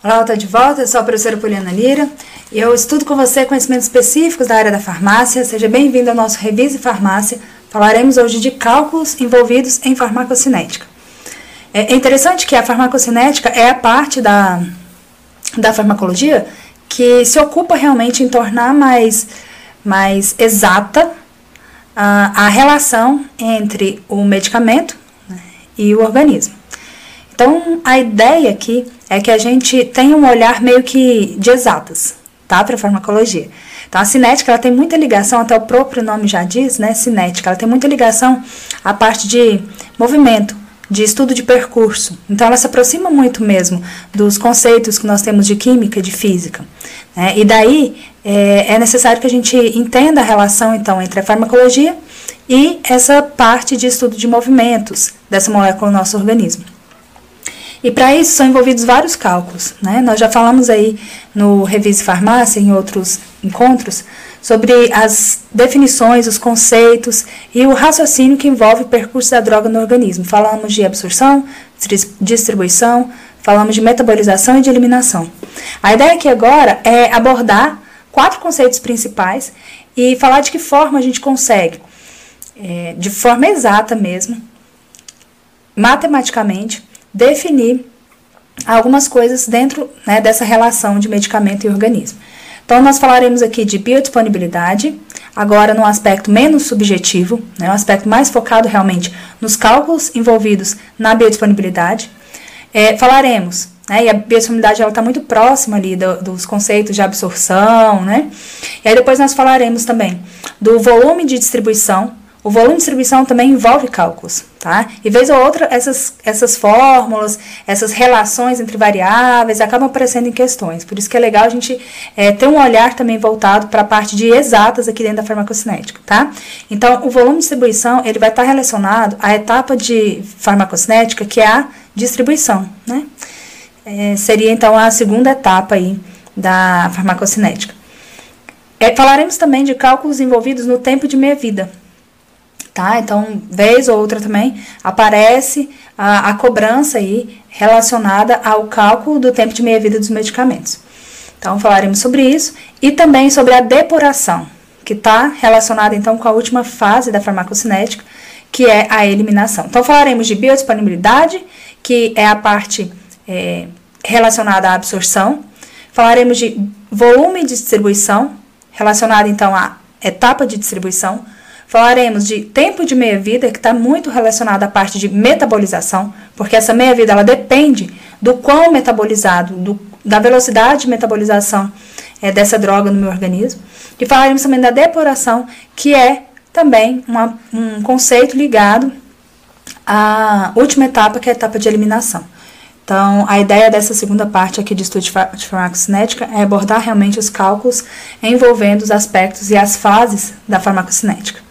Olá, estou de volta, eu sou a professora Poliana Lira e eu estudo com você conhecimentos específicos da área da farmácia. Seja bem-vindo ao nosso Revise Farmácia. Falaremos hoje de cálculos envolvidos em farmacocinética. É interessante que a farmacocinética é a parte da, da farmacologia que se ocupa realmente em tornar mais, mais exata a, a relação entre o medicamento né, e o organismo. Então, a ideia aqui é que a gente tenha um olhar meio que de exatas, tá? Para farmacologia. Então, a cinética, ela tem muita ligação, até o próprio nome já diz, né? Cinética, ela tem muita ligação à parte de movimento, de estudo de percurso. Então, ela se aproxima muito mesmo dos conceitos que nós temos de química de física. Né? E daí, é, é necessário que a gente entenda a relação, então, entre a farmacologia e essa parte de estudo de movimentos dessa molécula no nosso organismo. E para isso são envolvidos vários cálculos. Né? Nós já falamos aí no Revise Farmácia, em outros encontros, sobre as definições, os conceitos e o raciocínio que envolve o percurso da droga no organismo. Falamos de absorção, distribuição, falamos de metabolização e de eliminação. A ideia aqui agora é abordar quatro conceitos principais e falar de que forma a gente consegue, é, de forma exata mesmo, matematicamente, definir algumas coisas dentro né, dessa relação de medicamento e organismo. Então, nós falaremos aqui de biodisponibilidade, agora num aspecto menos subjetivo, né, um aspecto mais focado realmente nos cálculos envolvidos na biodisponibilidade. É, falaremos, né, e a biodisponibilidade está muito próxima ali do, dos conceitos de absorção, né? E aí depois nós falaremos também do volume de distribuição, o volume de distribuição também envolve cálculos, tá? E vez ou outra, essas, essas fórmulas, essas relações entre variáveis acabam aparecendo em questões. Por isso que é legal a gente é, ter um olhar também voltado para a parte de exatas aqui dentro da farmacocinética, tá? Então, o volume de distribuição, ele vai estar relacionado à etapa de farmacocinética, que é a distribuição, né? É, seria, então, a segunda etapa aí da farmacocinética. É, falaremos também de cálculos envolvidos no tempo de meia-vida, tá? Então, vez ou outra também aparece a, a cobrança aí relacionada ao cálculo do tempo de meia-vida dos medicamentos. Então, falaremos sobre isso e também sobre a depuração, que está relacionada então com a última fase da farmacocinética, que é a eliminação. Então, falaremos de biodisponibilidade, que é a parte é, relacionada à absorção. Falaremos de volume de distribuição, relacionada então à etapa de distribuição Falaremos de tempo de meia-vida, que está muito relacionado à parte de metabolização, porque essa meia-vida ela depende do quão metabolizado, do, da velocidade de metabolização é, dessa droga no meu organismo. E falaremos também da depuração, que é também uma, um conceito ligado à última etapa, que é a etapa de eliminação. Então, a ideia dessa segunda parte aqui de estudo de farmacocinética é abordar realmente os cálculos envolvendo os aspectos e as fases da farmacocinética.